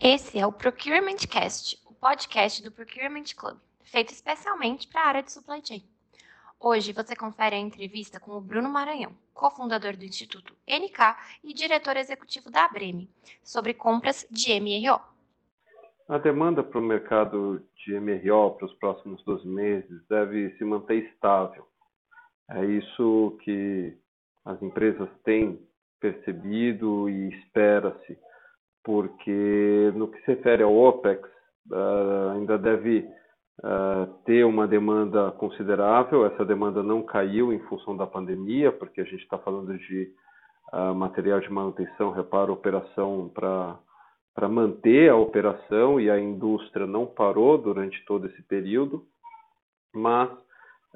Esse é o Procurement Cast, o podcast do Procurement Club, feito especialmente para a área de supply chain. Hoje você confere a entrevista com o Bruno Maranhão, cofundador do Instituto NK e diretor executivo da Abreme, sobre compras de MRO. A demanda para o mercado de MRO para os próximos 12 meses deve se manter estável. É isso que as empresas têm percebido e espera-se porque no que se refere ao OPEX, uh, ainda deve uh, ter uma demanda considerável. Essa demanda não caiu em função da pandemia, porque a gente está falando de uh, material de manutenção, reparo, operação para manter a operação e a indústria não parou durante todo esse período, mas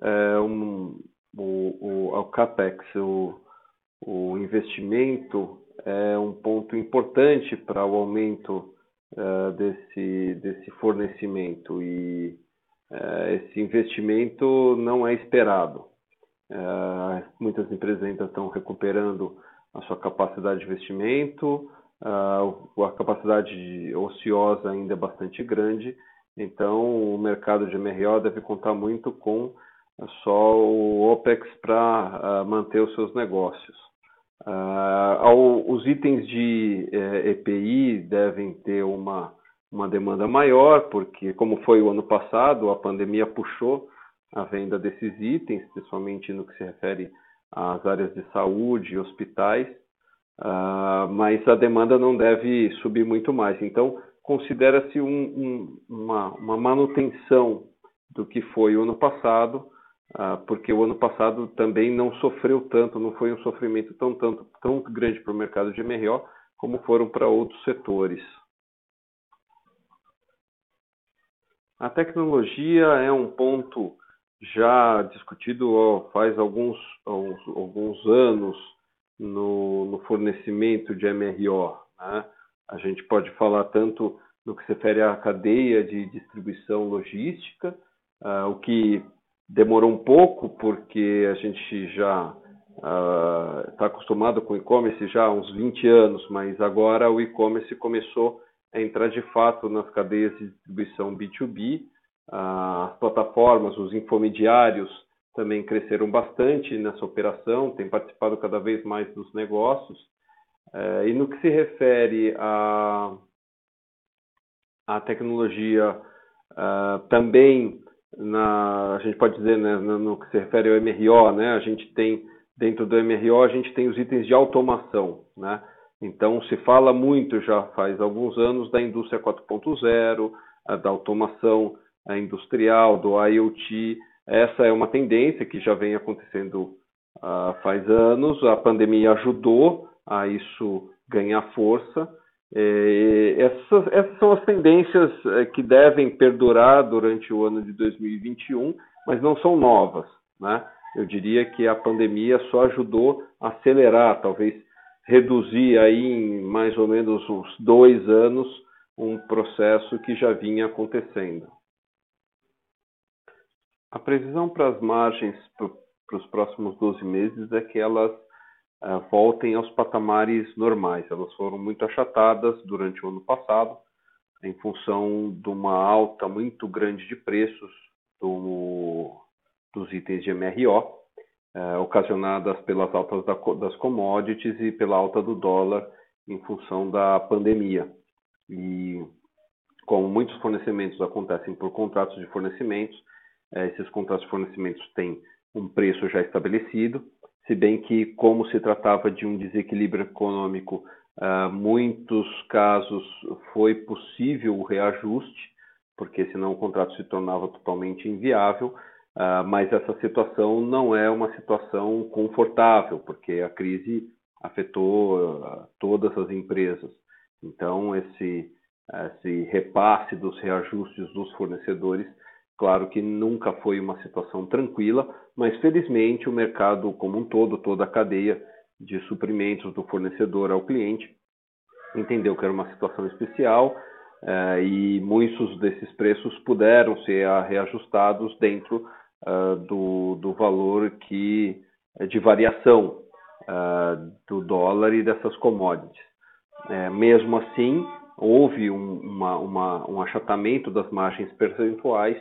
é, um, o, o, o CAPEX, o, o investimento é um ponto importante para o aumento uh, desse, desse fornecimento e uh, esse investimento não é esperado. Uh, muitas empresas ainda estão recuperando a sua capacidade de investimento, a capacidade ociosa ainda é bastante grande, então o mercado de MRO deve contar muito com só o OPEX para manter os seus negócios. Uh, ao, os itens de eh, EPI devem ter uma, uma demanda maior, porque, como foi o ano passado, a pandemia puxou a venda desses itens, principalmente no que se refere às áreas de saúde e hospitais, uh, mas a demanda não deve subir muito mais. Então, considera-se um, um, uma, uma manutenção do que foi o ano passado, ah, porque o ano passado também não sofreu tanto, não foi um sofrimento tão, tanto, tão grande para o mercado de MRO como foram para outros setores. A tecnologia é um ponto já discutido faz alguns, alguns anos no, no fornecimento de MRO. Né? A gente pode falar tanto no que se refere à cadeia de distribuição logística, uh, o que Demorou um pouco porque a gente já está uh, acostumado com e-commerce já há uns 20 anos, mas agora o e-commerce começou a entrar de fato nas cadeias de distribuição B2B. Uh, as plataformas, os infomediários também cresceram bastante nessa operação, têm participado cada vez mais dos negócios. Uh, e no que se refere à, à tecnologia, ah, também na, a gente pode dizer, né, no, que se refere ao MRO, né, a gente tem, dentro do MRO, a gente tem os itens de automação, né, então se fala muito já faz alguns anos da indústria 4.0, da automação industrial, do IoT, essa é uma tendência que já vem acontecendo uh, faz anos, a pandemia ajudou a isso ganhar força, essas, essas, são as tendências é, que devem perdurar durante o ano de 2021, mas não são novas. Né? Eu diria que a pandemia só ajudou a acelerar, talvez reduzir aí em mais ou menos uns dois anos um processo que já vinha acontecendo. A previsão para as margens para os próximos 12 meses é que elas uh, voltem aos patamares normais. Elas foram muito achatadas durante o ano passado, em função de uma alta muito grande de preços do, dos itens de MRO, uh, eh, ocasionadas pelas altas da, das commodities e pela alta do dólar em função da pandemia. E como muitos fornecimentos acontecem por contratos de fornecimentos, eh, esses contratos de fornecimentos têm um preço já estabelecido se bem que, como se tratava de um desequilíbrio econômico, uh, muitos casos foi possível o reajuste, porque senão o contrato se tornava totalmente inviável. Uh, mas essa situação não é uma situação confortável, porque a crise afetou uh, todas as empresas. Então, esse, esse repasse dos reajustes dos fornecedores Claro que nunca foi uma situação tranquila, mas felizmente o mercado como um todo, toda a cadeia de suprimentos do fornecedor ao cliente, entendeu que era uma situação especial uh, e muitos desses preços puderam ser reajustados dentro uh, do, do valor que eh, de variação uh, do dólar e dessas commodities. mesmo assim, houve um, uma, uma, um achatamento das margens percentuais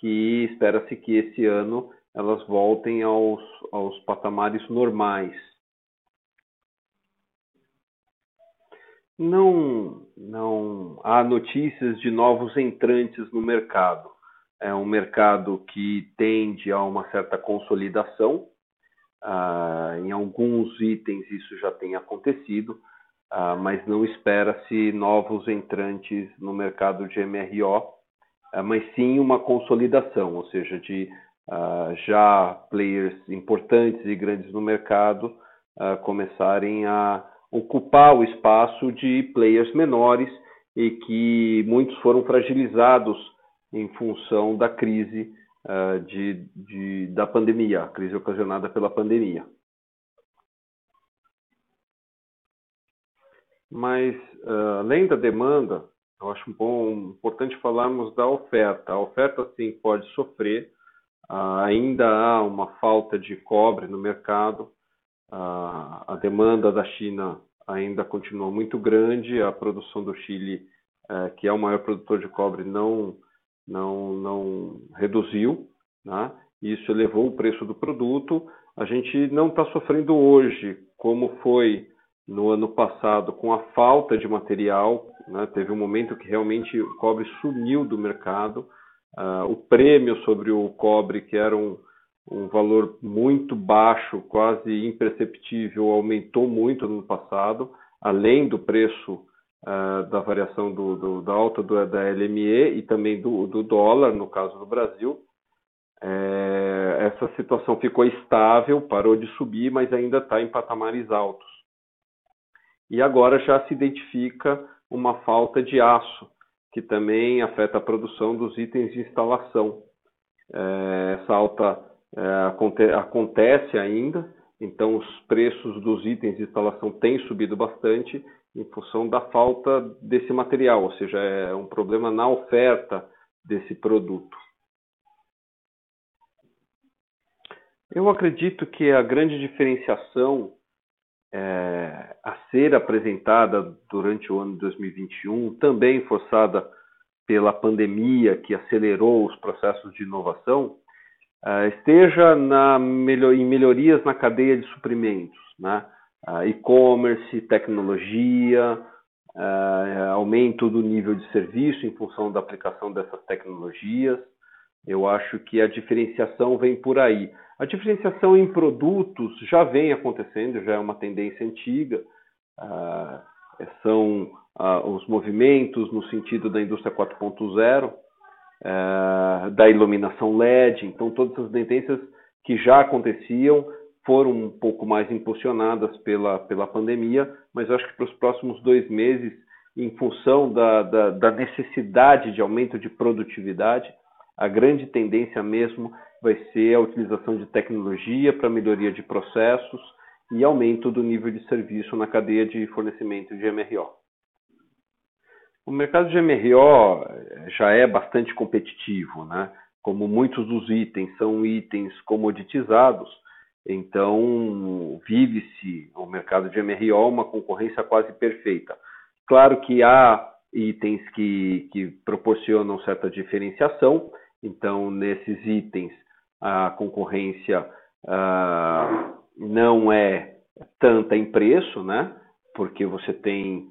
que espera-se que esse ano elas voltem aos, aos patamares normais. Não, não há notícias de novos entrantes no mercado. É um mercado que tende a uma certa consolidação. Ah, em alguns itens isso já tem acontecido, ah, mas não espera-se novos entrantes no mercado de MRO, mas sim uma consolidação, ou seja, de ah, já players importantes e grandes no mercado ah, começarem a ocupar o espaço de players menores e que muitos foram fragilizados em função da crise uh, de, de, da pandemia, a crise ocasionada pela pandemia. Mas, uh, além da demanda, eu acho bom, importante falarmos da oferta. A oferta, sim, pode sofrer. Uh, ainda há uma falta de cobre no mercado. a demanda da China ainda continua muito grande. A produção do Chile, é, que é o maior produtor de cobre, não, não, não reduziu. Né? Isso elevou o preço do produto. A gente não está sofrendo hoje, como foi no ano passado, com a falta de material. Né? Teve um momento que realmente o cobre sumiu do mercado. Uh, o prêmio sobre o cobre, que era um, um valor muito baixo, quase imperceptível, aumentou muito no passado, além do preço uh, da variação do, do, da alta do, da LME e também do, do dólar, no caso do Brasil. É, essa situação ficou estável, parou de subir, mas ainda está em patamares altos. E agora já se identifica uma falta de aço, que também afeta a produção dos itens de instalação. É, essa alta é, acontece ainda, então os preços dos itens de instalação têm subido bastante em função da falta desse material, ou seja, é um problema na oferta desse produto. Eu acredito que a grande diferenciação é, a ser apresentada durante o ano de 2021, também forçada pela pandemia que acelerou os processos de inovação, uh, esteja na melhor, em melhorias na cadeia de suprimentos, né? Uh, e-commerce, tecnologia, uh, aumento do nível de serviço em função da aplicação dessas tecnologias. Eu acho que a diferenciação vem por aí. A diferenciação em produtos já vem acontecendo, já é uma tendência antiga. são os movimentos no sentido da indústria 4.0, é, da iluminação LED. Então, todas essas tendências que já aconteciam foram um pouco mais impulsionadas pela, pela pandemia, mas acho que para os próximos dois meses, em função da, da, da necessidade de aumento de produtividade, a grande tendência mesmo vai ser a utilização de tecnologia para melhoria de processos e aumento do nível de serviço na cadeia de fornecimento de MRO. O mercado de MRO eh, já é bastante competitivo, né? Como muitos dos itens são itens comoditizados, então vive-se o mercado de MRO uma concorrência quase perfeita. Claro que há itens que, que proporcionam certa diferenciação, então nesses itens a concorrência uh, não é tanta em preço, né? Porque você tem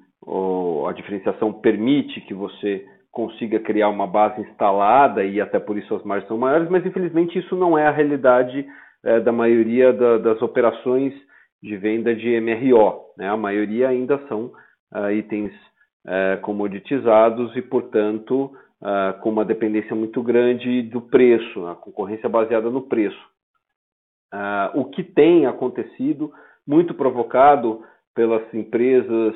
a diferenciação permite que você consiga criar uma base instalada e até por isso as margens são maiores, mas infelizmente isso não é a realidade é, da maioria da, das operações de venda de MRO. Né? A maioria ainda são uh, itens uh, comoditizados e, portanto, uh, com uma dependência muito grande do preço, a concorrência baseada no preço. o que tem acontecido, muito provocado pelas empresas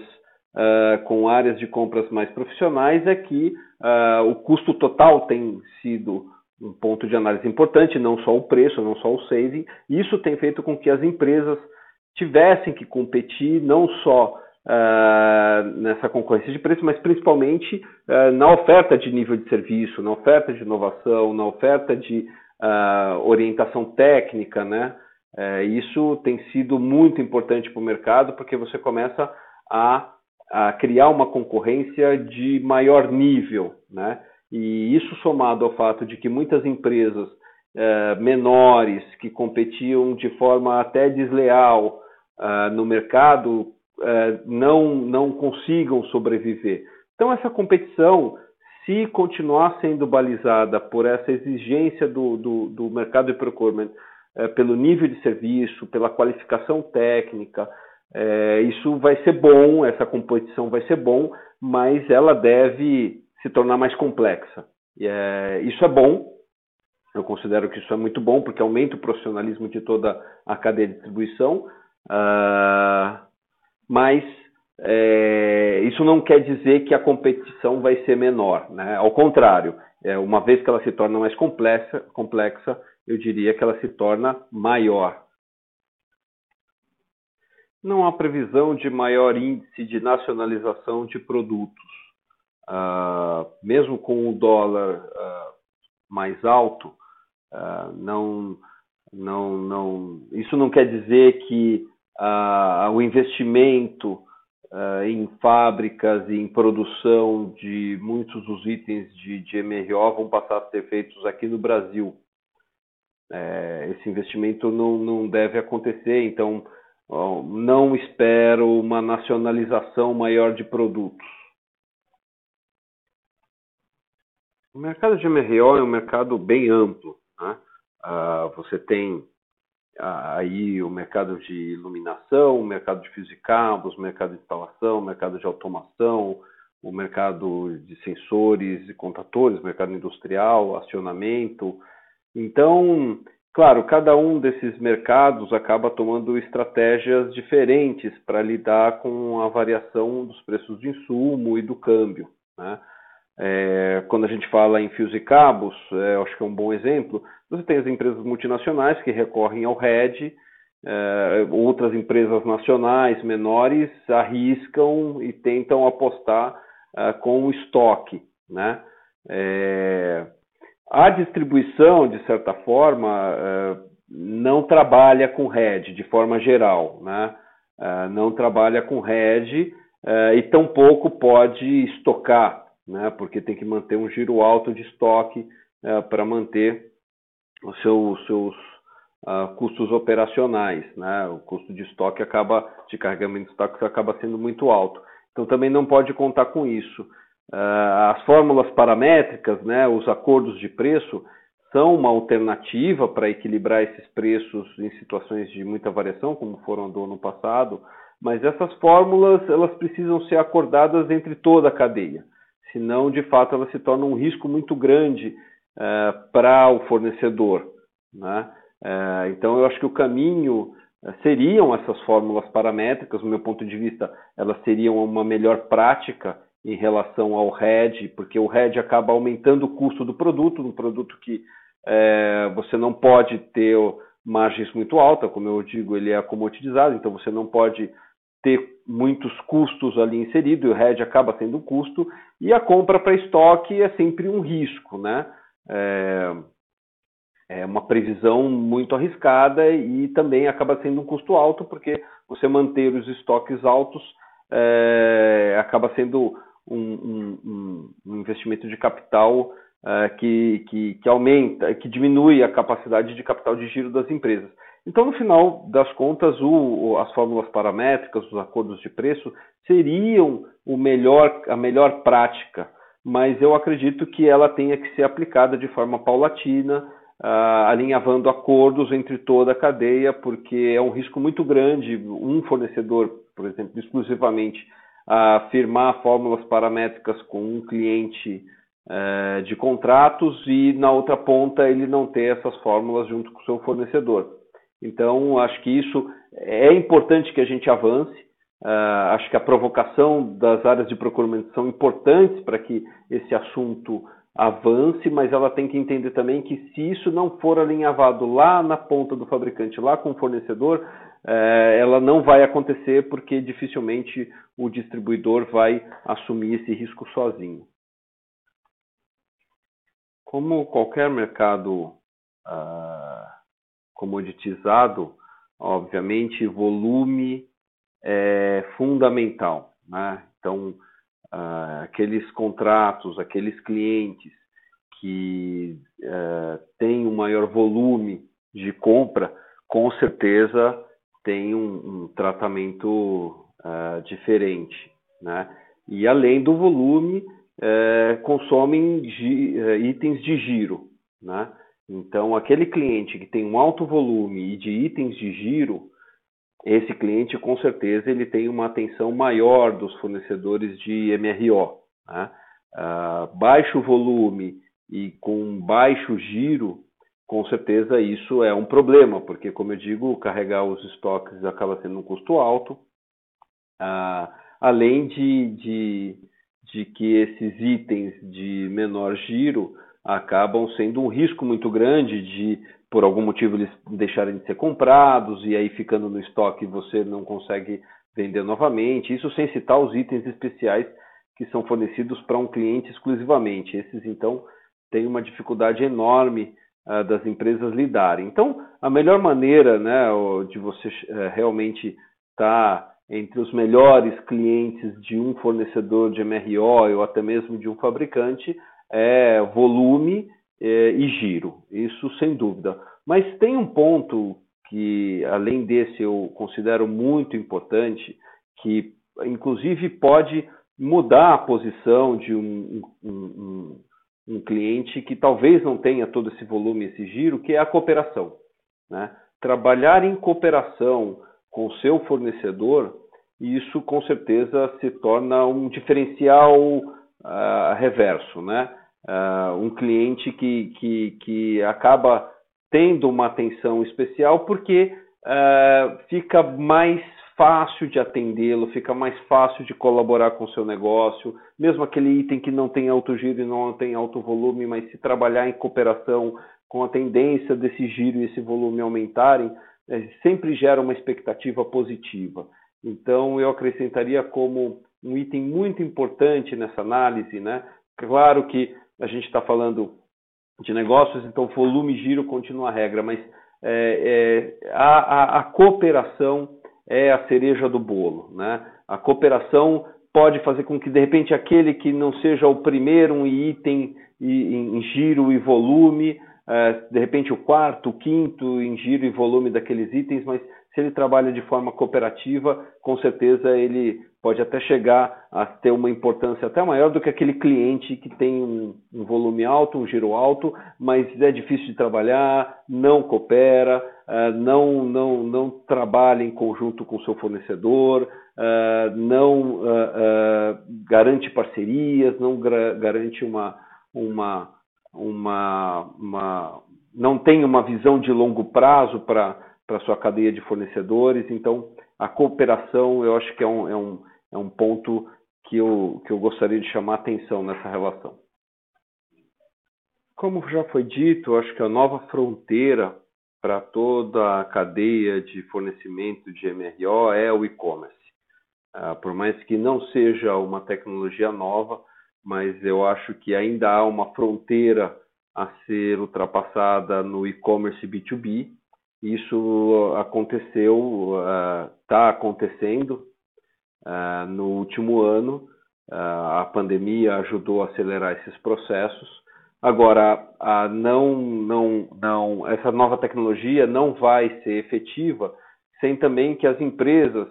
uh, com áreas de compras mais profissionais é que uh, o custo total tem sido um ponto de análise importante, não só o preço, não só o saving. Isso tem feito com que as empresas tivessem que competir não só uh, nessa concorrência de preço, mas principalmente uh, na oferta de nível de serviço, na oferta de inovação, na oferta de uh, orientação técnica, né? isso tem sido muito importante para o mercado porque você começa a a criar uma concorrência de maior nível, né? E isso somado ao fato de que muitas empresas eh, menores que competiam de forma até desleal no mercado uh, não, não consigam sobreviver. Então, essa competição, se continuar sendo balizada por essa exigência do, do, do mercado de procurement, eh, pelo nível de serviço, pela qualificação técnica, isso vai ser bom, essa competição vai ser bom, mas ela deve se tornar mais complexa. isso é bom, eu considero que isso é muito bom, porque aumenta o profissionalismo de toda a cadeia de distribuição, uh, mas é, isso não quer dizer que a competição vai ser menor. Né? Ao contrário, é, uma vez que ela se torna mais complexa, complexa, eu diria que ela se torna maior. Não há previsão de maior índice de nacionalização de produtos. Uh, mesmo com o dólar uh, mais alto, Uh, não, não, não, isso não quer dizer que o investimento uh, em fábricas e em produção de muitos dos itens de, de MRO vão passar a ser feitos aqui no Brasil. É, esse investimento não, não deve acontecer, então não espero uma nacionalização maior de produtos. O mercado de MRO é um mercado bem amplo. Né? Uh, você tem aí o mercado de iluminação, o mercado de fios e cabos, o mercado de instalação, o mercado de automação, o mercado de sensores e contatores, o mercado industrial, acionamento. Então, claro, cada um desses mercados acaba tomando estratégias diferentes para lidar com a variação dos preços de insumo e do câmbio. Né? É, quando a gente fala em fios e cabos, é, acho que é um bom exemplo. Você tem as empresas multinacionais que recorrem ao RED, é, outras empresas nacionais menores arriscam e tentam apostar é, com o estoque. Né? É, a distribuição, de certa forma, é, não trabalha com RED de forma geral. Né? não trabalha com RED e tampouco pode estocar né, porque tem que manter um giro alto de estoque para manter os seus, seus uh, custos operacionais. Né? O custo de estoque acaba, de carregamento de estoque acaba sendo muito alto. Então também não pode contar com isso. Uh, as fórmulas paramétricas, né, os acordos de preço, são uma alternativa para equilibrar esses preços em situações de muita variação, como foram do ano passado, mas essas fórmulas elas precisam ser acordadas entre toda a cadeia senão de fato ela se torna um risco muito grande é, para o fornecedor. Né? É, então eu acho que o caminho é, seriam essas fórmulas paramétricas, do meu ponto de vista, elas seriam uma melhor prática em relação ao RED, porque o RED acaba aumentando o custo do produto, um produto que é, você não pode ter margens muito altas, como eu digo, ele é comoditizado, então você não pode ter muitos custos ali inserido, e o hedge acaba sendo um custo, e a compra para estoque é sempre um risco, né? É, é, uma previsão muito arriscada e também acaba sendo um custo alto, porque você manter os estoques altos é, acaba sendo um, um, um, investimento de capital é, que, que, que aumenta, que diminui a capacidade de capital de giro das empresas. Então, no final das contas, o, as fórmulas paramétricas, os acordos de preço, seriam o melhor, a melhor prática, mas eu acredito que ela tenha que ser aplicada de forma paulatina, uh, alinhavando acordos entre toda a cadeia, porque é um risco muito grande um fornecedor, por exemplo, exclusivamente uh, firmar fórmulas paramétricas com um cliente uh, de contratos e na outra ponta ele não ter essas fórmulas junto com o seu fornecedor. Então, acho que isso é importante que a gente avance. Uh, acho que a provocação das áreas de procurement são importantes para que esse assunto avance, mas ela tem que entender também que se isso não for alinhavado lá na ponta do fabricante, lá com o fornecedor, uh, ela não vai acontecer porque dificilmente o distribuidor vai assumir esse risco sozinho. Como qualquer mercado uh, comoditizado, obviamente, volume é fundamental. Né? Então, uh, aqueles contratos, aqueles clientes que uh, têm um maior volume de compra, com certeza tem um, um tratamento uh, diferente, né? E além do volume, consomem itens de giro, né? Então, aquele cliente que tem um alto volume e de itens de giro, esse cliente com certeza ele tem uma atenção maior dos fornecedores de MRO. Né? Uh, baixo volume e com baixo giro, com certeza isso é um problema, porque, como eu digo, carregar os estoques acaba sendo um custo alto, uh, além de, de, de que esses itens de menor giro acabam sendo um risco muito grande de, por algum motivo, eles deixarem de ser comprados e aí ficando no estoque você não consegue vender novamente. Isso sem citar os itens especiais que são fornecidos para um cliente exclusivamente. Esses, então, têm uma dificuldade enorme uh, das empresas lidarem. Então, a melhor maneira né, de você uh, realmente estar tá entre os melhores clientes de um fornecedor de MRO ou até mesmo de um fabricante é volume é, e giro, isso sem dúvida. Mas tem um ponto que, além desse, eu considero muito importante, que inclusive pode mudar a posição de um, um, um, um cliente que talvez não tenha todo esse volume, esse giro, que é a cooperação. Né? Trabalhar em cooperação com o seu fornecedor, isso com certeza se torna um diferencial uh, reverso, né? Uh, um cliente que, que, que acaba tendo uma atenção especial porque uh, fica mais fácil de atendê-lo, fica mais fácil de colaborar com o seu negócio, mesmo aquele item que não tem alto giro e não tem alto volume, mas se trabalhar em cooperação com a tendência desse giro e esse volume aumentarem, é, sempre gera uma expectativa positiva. Então, eu acrescentaria como um item muito importante nessa análise, né? Claro que a gente está falando de negócios, então volume e giro continua a regra, mas é, é, a, a, a, cooperação é a cereja do bolo. Né? A cooperação pode fazer com que, de repente, aquele que não seja o primeiro um item em, em giro e volume, é, de repente o quarto, o quinto em giro e volume daqueles itens, mas se ele trabalha de forma cooperativa, com certeza ele pode até chegar a ter uma importância até maior do que aquele cliente que tem um, um volume alto, um giro alto, mas é difícil de trabalhar, não coopera, uh, não, não, não trabalha em conjunto com o seu fornecedor, uh, não uh, garante parcerias, não garante uma, uma, uma, uma, não tem uma visão de longo prazo para para sua cadeia de fornecedores. Então, a cooperação eu acho que é um, é um, é um ponto que eu, que eu gostaria de chamar atenção nessa relação. Como já foi dito, eu acho que a nova fronteira para toda a cadeia de fornecimento de MRO é o e-commerce. Uh, por mais que não seja uma tecnologia nova, mas eu acho que ainda há uma fronteira a ser ultrapassada no e-commerce B2B isso aconteceu, está uh, acontecendo uh, no último ano. Uh, a pandemia ajudou a acelerar esses processos. Agora, não, não, não, essa nova tecnologia não vai ser efetiva sem também que as empresas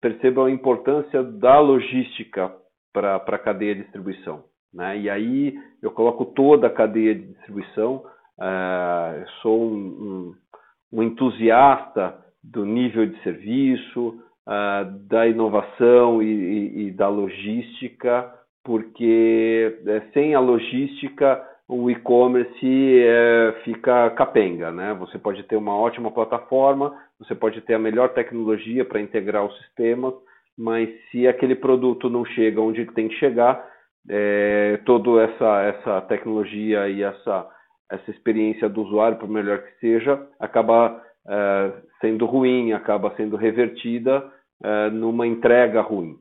percebam a importância da logística para a cadeia de distribuição. Né? E aí eu coloco toda a cadeia de distribuição. Uh, sou um, um, entusiasta do nível de serviço, uh, da inovação e, e, e, da logística, porque é, sem a logística o e-commerce é, fica capenga, né? Você pode ter uma ótima plataforma, você pode ter a melhor tecnologia para integrar os sistemas, mas se aquele produto não chega onde tem que chegar, é, toda essa, essa tecnologia e essa essa experiência do usuário, por melhor que seja, acaba uh, sendo ruim, acaba sendo revertida uh, numa entrega ruim.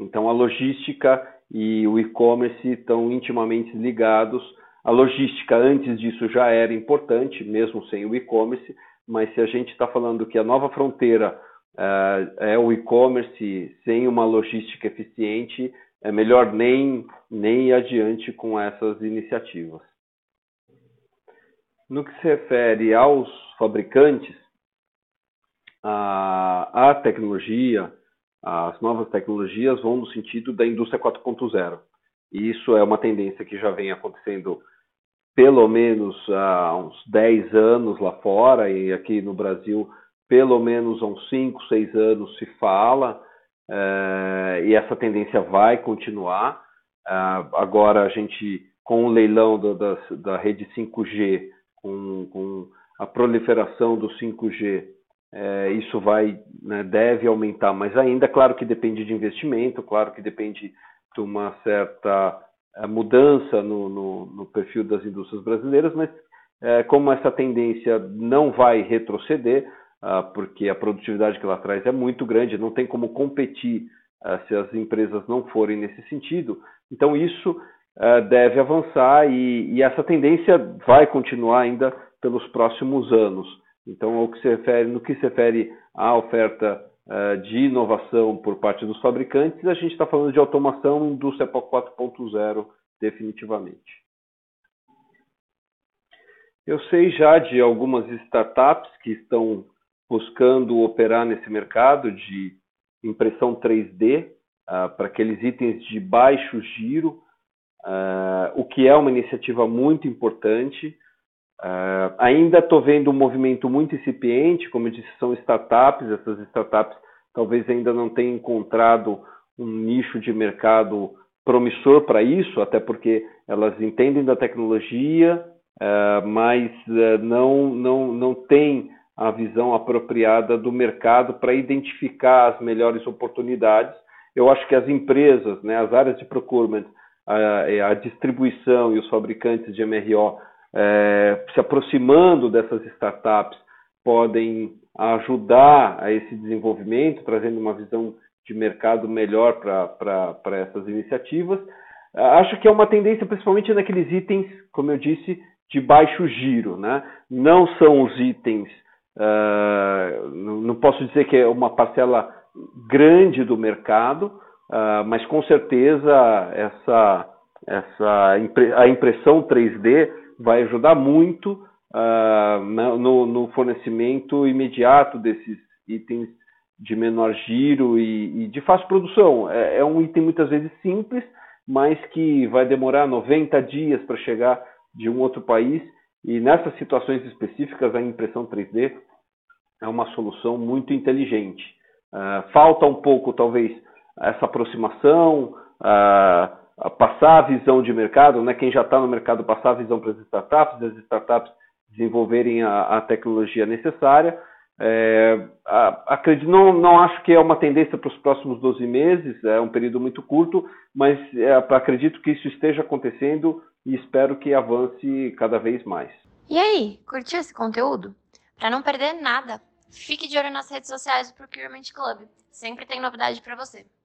Então, a logística e o e-commerce estão intimamente ligados. A logística, antes disso, já era importante, mesmo sem o e-commerce, mas se a gente está falando que a nova fronteira é, é o e-commerce sem uma logística eficiente, é melhor nem, nem ir adiante com essas iniciativas. No que se refere aos fabricantes, a, a tecnologia, as novas tecnologias vão no sentido da indústria 4.0. E isso é uma tendência que já vem acontecendo pelo menos há uns 10 anos lá fora, e aqui no Brasil, pelo menos há uns 5, 6 anos se fala, é, e essa tendência vai continuar. É, agora, a gente, com o leilão do, da, da rede 5G, com, com a proliferação do 5G, é, isso vai, né, deve aumentar, mas ainda, claro que depende de investimento, claro que depende de uma certa é, mudança no, no, no perfil das indústrias brasileiras, mas é, como essa tendência não vai retroceder, ah, porque a produtividade que ela traz é muito grande, não tem como competir ah, se as empresas não forem nesse sentido. Então, isso ah, deve avançar e, e essa tendência vai continuar ainda pelos próximos anos. Então, ao que se refere, no que se refere à oferta uh, de inovação por parte dos fabricantes, a gente está falando de automação indústria 4.0 definitivamente. Eu sei já de algumas startups que estão buscando operar nesse mercado de impressão 3D uh, ah, para aqueles itens de baixo giro, uh, o que é uma iniciativa muito importante. Uh, ainda estou vendo um movimento muito incipiente, como eu disse, são startups, essas startups talvez ainda não tenham encontrado um nicho de mercado promissor para isso, até porque elas entendem da tecnologia, uh, mas uh, não, não, não têm a visão apropriada do mercado para identificar as melhores oportunidades. Eu acho que as empresas, né, as áreas de procurement, a, a distribuição e os fabricantes de MRO é, se aproximando dessas startups, podem ajudar a esse desenvolvimento, trazendo uma visão de mercado melhor para essas iniciativas. Acho que é uma tendência, principalmente naqueles itens, como eu disse, de baixo giro. Né? Não são os itens, uh, não posso dizer que é uma parcela grande do mercado, uh, mas com certeza essa, essa a impressão 3D vai ajudar muito uh, no, no, fornecimento imediato desses itens de menor giro e, e de fácil produção. É, é, um item muitas vezes simples, mas que vai demorar 90 dias para chegar de um outro país. E nessas situações específicas, a impressão 3D é uma solução muito inteligente. Uh, falta um pouco, talvez, essa aproximação, passar a visão de mercado, né? quem já está no mercado passar a visão para as startups, as startups desenvolverem a, a tecnologia necessária. É, acredito, não, não acho que é uma tendência para os próximos 12 meses, é um período muito curto, mas é, acredito que isso esteja acontecendo e espero que avance cada vez mais. E aí, curtiu esse conteúdo? Para não perder nada, fique de olho nas redes sociais do Procurement Club. Sempre tem novidade para você.